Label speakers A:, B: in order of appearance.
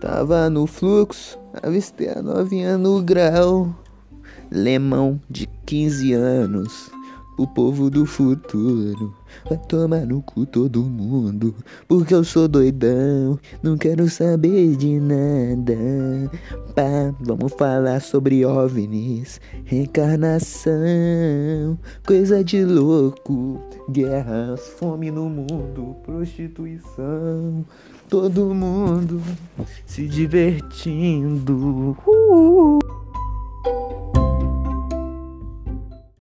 A: Tava no fluxo, avistei a novinha no grau. Lemão de 15 anos, o povo do futuro. Vai tomar no cu todo mundo, porque eu sou doidão, não quero saber de nada. Pá, vamos falar sobre OVNIs, reencarnação, coisa de louco, guerras, fome no mundo, prostituição. Todo mundo se divertindo. Uh!